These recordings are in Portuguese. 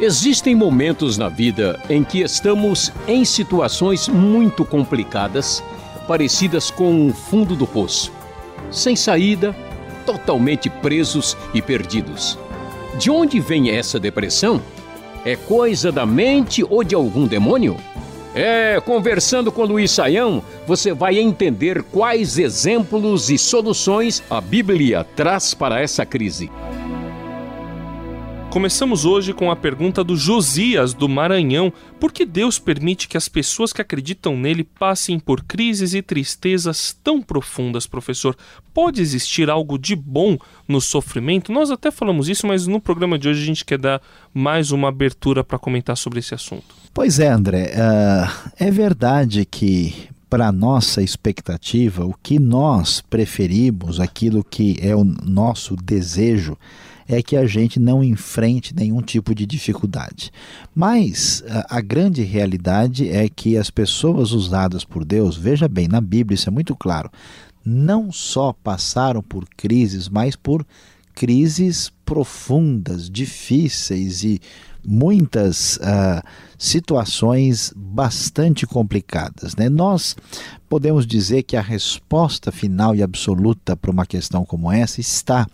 Existem momentos na vida em que estamos em situações muito complicadas, parecidas com o fundo do poço, sem saída, totalmente presos e perdidos. De onde vem essa depressão? É coisa da mente ou de algum demônio? É, conversando com Luiz Saião, você vai entender quais exemplos e soluções a Bíblia traz para essa crise. Começamos hoje com a pergunta do Josias do Maranhão: por que Deus permite que as pessoas que acreditam nele passem por crises e tristezas tão profundas, professor? Pode existir algo de bom no sofrimento? Nós até falamos isso, mas no programa de hoje a gente quer dar mais uma abertura para comentar sobre esse assunto. Pois é, André. Uh, é verdade que para nossa expectativa, o que nós preferimos, aquilo que é o nosso desejo, é que a gente não enfrente nenhum tipo de dificuldade. Mas a, a, grande realidade é que as pessoas usadas por Deus, veja bem, na Bíblia isso é muito claro, não só passaram por crises, mas por crises profundas, difíceis e muitas uh, situações bastante complicadas. Né? Nós podemos dizer que a resposta final e absoluta para uma questão como essa está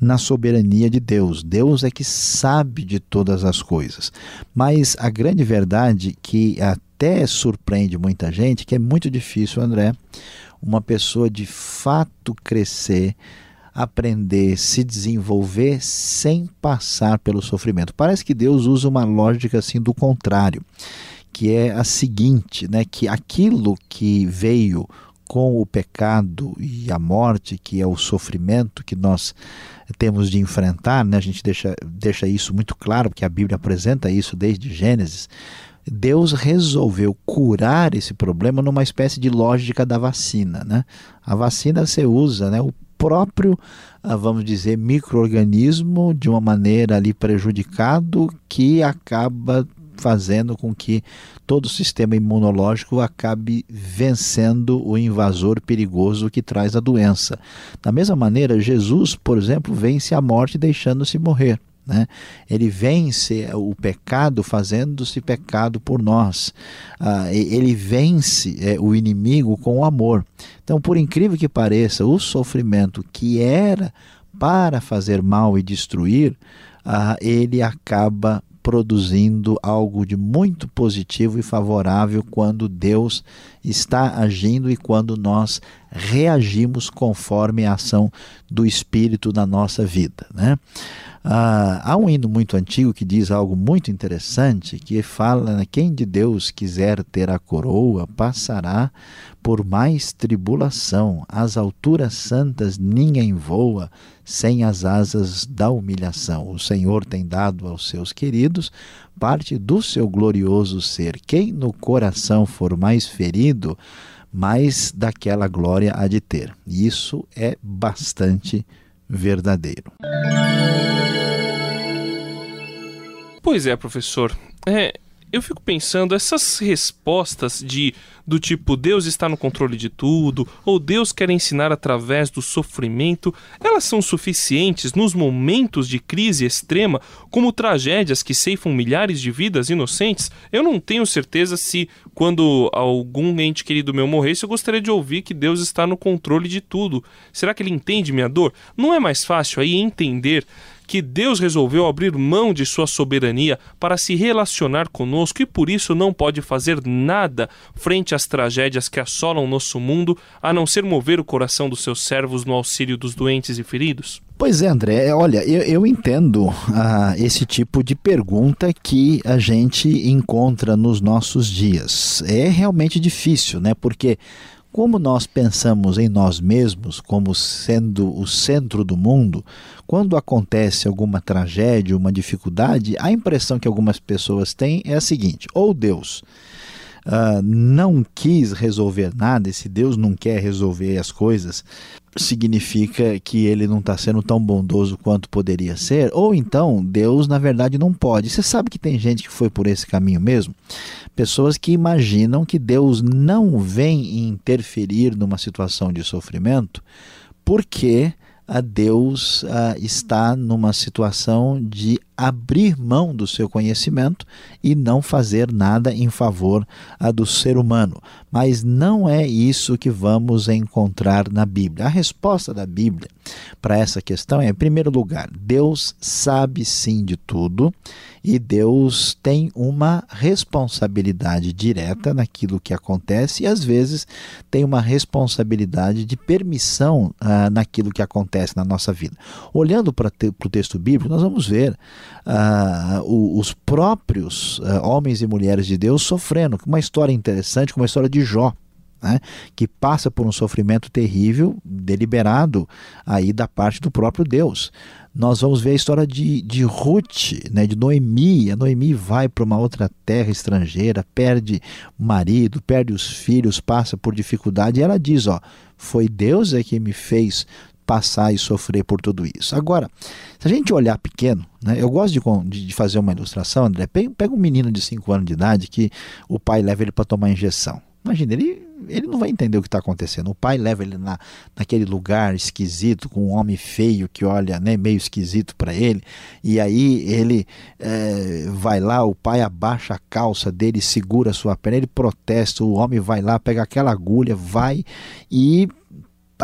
na soberania de Deus. Deus é que sabe de todas as coisas. Mas a grande verdade que até surpreende muita gente, que é muito difícil, André, uma pessoa de fato crescer aprender, se desenvolver sem passar pelo sofrimento. Parece que Deus usa uma lógica assim do contrário, que é a seguinte, né, que aquilo que veio com o pecado e a morte, que é o sofrimento que nós temos de enfrentar, né? a gente deixa, deixa isso muito claro, porque a Bíblia apresenta isso desde Gênesis. Deus resolveu curar esse problema numa espécie de lógica da vacina. Né? A vacina você usa né, o próprio, ah, vamos dizer, microorganismo de uma maneira ali prejudicado que acaba fazendo com que todo o sistema imunológico acabe vencendo o invasor perigoso que traz a doença. Da mesma maneira, Jesus, por exemplo, vence a morte deixando-se morrer. Né? Ele vence o pecado fazendo-se pecado por nós. Ah, ele vence é, o inimigo com o amor. Então, por incrível que pareça, o sofrimento que era para fazer mal e destruir, ah, ele acaba produzindo algo de muito positivo e favorável quando Deus está agindo e quando nós reagimos conforme a ação do Espírito na nossa vida. Né? Ah, há um hino muito antigo que diz algo muito interessante, que fala, né, quem de Deus quiser ter a coroa, passará por mais tribulação. As alturas santas ninguém voa sem as asas da humilhação. O Senhor tem dado aos seus queridos parte do seu glorioso ser. Quem no coração for mais ferido, mais daquela glória há de ter. Isso é bastante verdadeiro. Pois é, professor. É, eu fico pensando, essas respostas de do tipo Deus está no controle de tudo, ou Deus quer ensinar através do sofrimento, elas são suficientes nos momentos de crise extrema, como tragédias que ceifam milhares de vidas inocentes? Eu não tenho certeza se, quando algum ente querido meu morresse, eu gostaria de ouvir que Deus está no controle de tudo. Será que ele entende minha dor? Não é mais fácil aí entender que Deus resolveu abrir mão de sua soberania para se relacionar conosco e por isso não pode fazer nada frente às tragédias que assolam nosso mundo, a não ser mover o coração dos seus servos no auxílio dos doentes e feridos? Pois é, André. É, olha, eu, eu entendo ah, esse tipo de pergunta que a gente encontra nos nossos dias. É realmente difícil, né? Porque como nós pensamos em nós mesmos como sendo o centro do mundo, quando acontece alguma tragédia, uma dificuldade, a impressão que algumas pessoas têm é a seguinte: ou Deus uh, não quis resolver nada, e se Deus não quer resolver as coisas, significa que ele não está sendo tão bondoso quanto poderia ser, ou então Deus, na verdade, não pode. Você sabe que tem gente que foi por esse caminho mesmo? Pessoas que imaginam que Deus não vem interferir numa situação de sofrimento porque a Deus a, está numa situação de abrir mão do seu conhecimento e não fazer nada em favor do ser humano. Mas não é isso que vamos encontrar na Bíblia. A resposta da Bíblia para essa questão é, em primeiro lugar, Deus sabe sim de tudo e Deus tem uma responsabilidade direta naquilo que acontece e às vezes tem uma responsabilidade de permissão ah, naquilo que acontece na nossa vida. Olhando para o texto bíblico, nós vamos ver ah, os próprios ah, homens e mulheres de Deus sofrendo. Uma história interessante, uma história de Jó. Né, que passa por um sofrimento terrível, deliberado aí da parte do próprio Deus nós vamos ver a história de, de Ruth, né, de Noemi. A Noemi vai para uma outra terra estrangeira, perde o marido, perde os filhos, passa por dificuldade. E ela diz: Ó, foi Deus é que me fez passar e sofrer por tudo isso. Agora, se a gente olhar pequeno, né, eu gosto de, de fazer uma ilustração, André. Pega, um menino de 5 anos de idade que o pai leva ele para tomar injeção. Imagina, ele, ele não vai entender o que está acontecendo. O pai leva ele na, naquele lugar esquisito, com um homem feio que olha né, meio esquisito para ele, e aí ele é, vai lá, o pai abaixa a calça dele, segura a sua perna, ele protesta, o homem vai lá, pega aquela agulha, vai e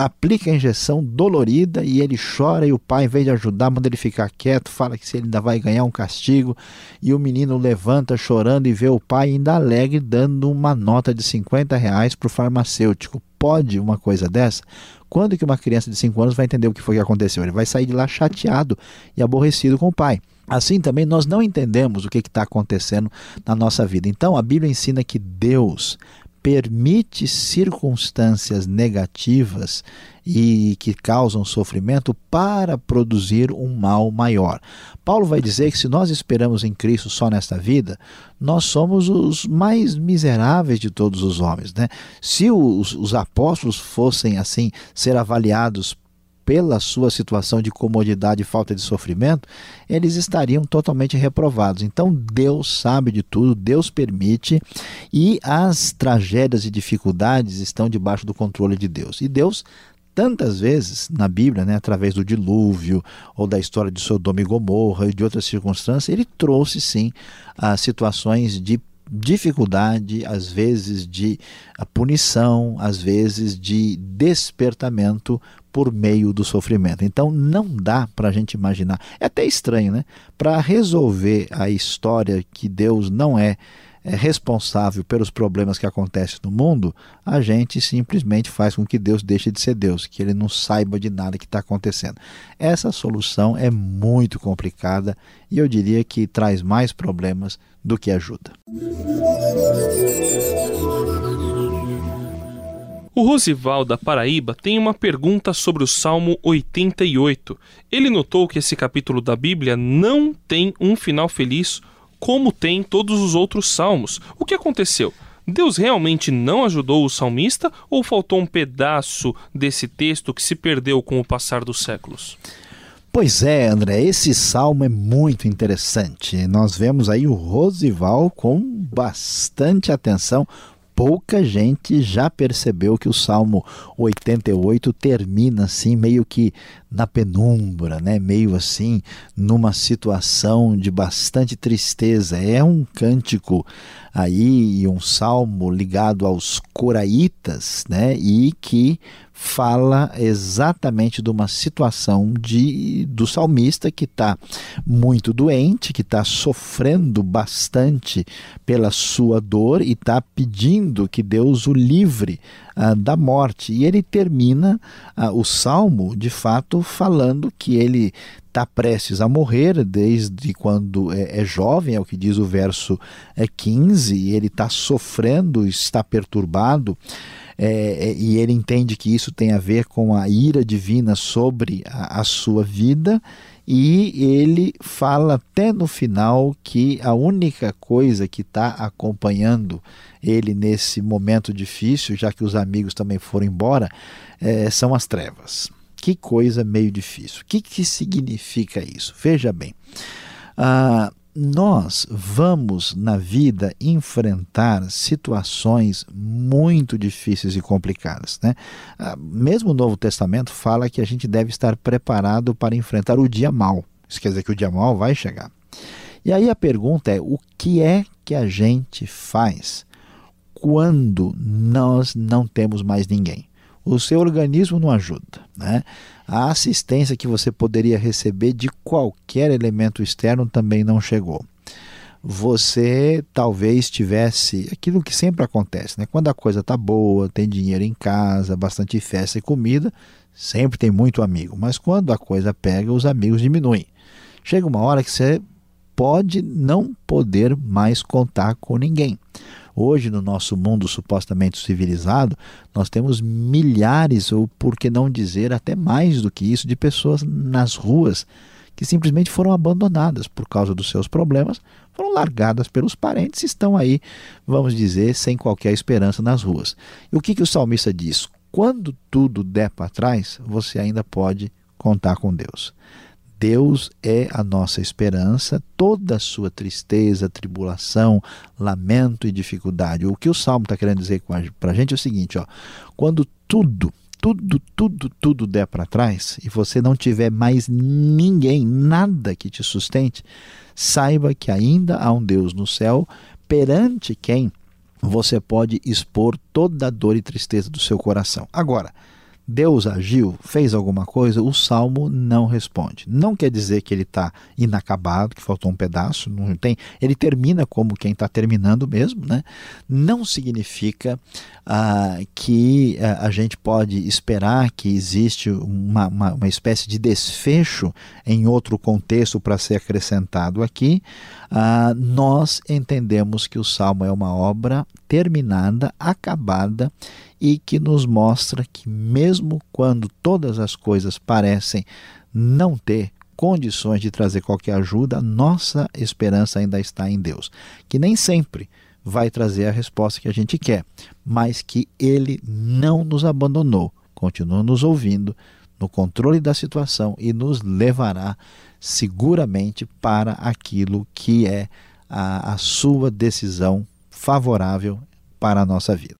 aplica a injeção dolorida e ele chora e o pai, em vez de ajudar, manda ele ficar quieto, fala que se ele ainda vai ganhar um castigo e o menino levanta chorando e vê o pai ainda alegre dando uma nota de 50 reais para o farmacêutico. Pode uma coisa dessa? Quando que uma criança de 5 anos vai entender o que foi que aconteceu? Ele vai sair de lá chateado e aborrecido com o pai. Assim também nós não entendemos o que está acontecendo na nossa vida. Então a Bíblia ensina que Deus permite circunstâncias negativas e que causam sofrimento para produzir um mal maior. Paulo vai dizer que se nós esperamos em Cristo só nesta vida, nós somos os mais miseráveis de todos os homens. Né? Se os, os apóstolos fossem assim ser avaliados pela sua situação de comodidade e falta de sofrimento, eles estariam totalmente reprovados. Então Deus sabe de tudo, Deus permite e as tragédias e dificuldades estão debaixo do controle de Deus. E Deus tantas vezes na Bíblia, né, através do dilúvio ou da história de Sodoma e Gomorra e de outras circunstâncias, ele trouxe sim as situações de dificuldade, às vezes de punição, às vezes de despertamento por meio do sofrimento. Então não dá para a gente imaginar. É até estranho, né? Para resolver a história que Deus não é, é responsável pelos problemas que acontecem no mundo, a gente simplesmente faz com que Deus deixe de ser Deus, que ele não saiba de nada que está acontecendo. Essa solução é muito complicada e eu diria que traz mais problemas do que ajuda. O Rosival da Paraíba tem uma pergunta sobre o Salmo 88. Ele notou que esse capítulo da Bíblia não tem um final feliz como tem todos os outros salmos. O que aconteceu? Deus realmente não ajudou o salmista ou faltou um pedaço desse texto que se perdeu com o passar dos séculos? Pois é, André, esse salmo é muito interessante. Nós vemos aí o Rosival com bastante atenção. Pouca gente já percebeu que o Salmo 88 termina assim, meio que na penumbra, né? meio assim, numa situação de bastante tristeza. É um cântico aí, um salmo ligado aos coraitas, né? e que fala exatamente de uma situação de, do salmista que está muito doente, que está sofrendo bastante pela sua dor e está pedindo que Deus o livre ah, da morte. E ele termina ah, o salmo, de fato, falando que ele está prestes a morrer desde quando é, é, jovem, é o que diz o verso é, 15, e ele está sofrendo, está perturbado é, é, e ele entende que isso tem a ver com a ira divina sobre a, a sua vida, e ele fala até no final que a única coisa que está acompanhando ele nesse momento difícil, já que os amigos também foram embora, é, são as trevas. Que coisa meio difícil. O que, que significa isso? Veja bem. Ah, nós vamos na vida enfrentar situações muito difíceis e complicadas. Né? Ah, mesmo o Novo Testamento fala que a gente deve estar preparado para enfrentar o dia mal. Isso quer dizer que o dia mal vai chegar. E aí a pergunta é: o que é que a gente faz quando nós não temos mais ninguém? O seu organismo não ajuda. Né? A assistência que você poderia receber de qualquer elemento externo também não chegou. Você talvez tivesse aquilo que sempre acontece, né? Quando a coisa tá boa, tem dinheiro em casa, bastante festa e comida, sempre tem muito amigo. Mas quando a coisa pega, os amigos diminuem. Chega uma hora que você pode não poder mais contar com ninguém. Hoje, no nosso mundo supostamente civilizado, nós temos milhares, ou por que não dizer até mais do que isso, de pessoas nas ruas que simplesmente foram abandonadas por causa dos seus problemas, foram largadas pelos parentes e estão aí, vamos dizer, sem qualquer esperança nas ruas. E o que, que o salmista diz? Quando tudo der para trás, você ainda pode contar com Deus. Deus é a nossa esperança, toda a sua tristeza, tribulação, lamento e dificuldade. O que o Salmo está querendo dizer para a gente é o seguinte: ó, quando tudo, tudo, tudo, tudo der para trás e você não tiver mais ninguém, nada que te sustente, saiba que ainda há um Deus no céu perante quem você pode expor toda a dor e tristeza do seu coração. Agora, Deus agiu, fez alguma coisa, o salmo não responde. Não quer dizer que ele está inacabado, que faltou um pedaço, não tem. Ele termina como quem está terminando mesmo, né? Não significa ah, que ah, a gente pode esperar que existe uma, uma, uma espécie de desfecho em outro contexto para ser acrescentado aqui. Ah, nós entendemos que o salmo é uma obra terminada, acabada e que nos mostra que, mesmo quando todas as coisas parecem não ter condições de trazer qualquer ajuda, nossa esperança ainda está em Deus, que nem sempre vai trazer a resposta que a gente quer, mas que Ele não nos abandonou, continua nos ouvindo, no controle da situação e nos levará seguramente para aquilo que é a, a sua decisão favorável para a nossa vida.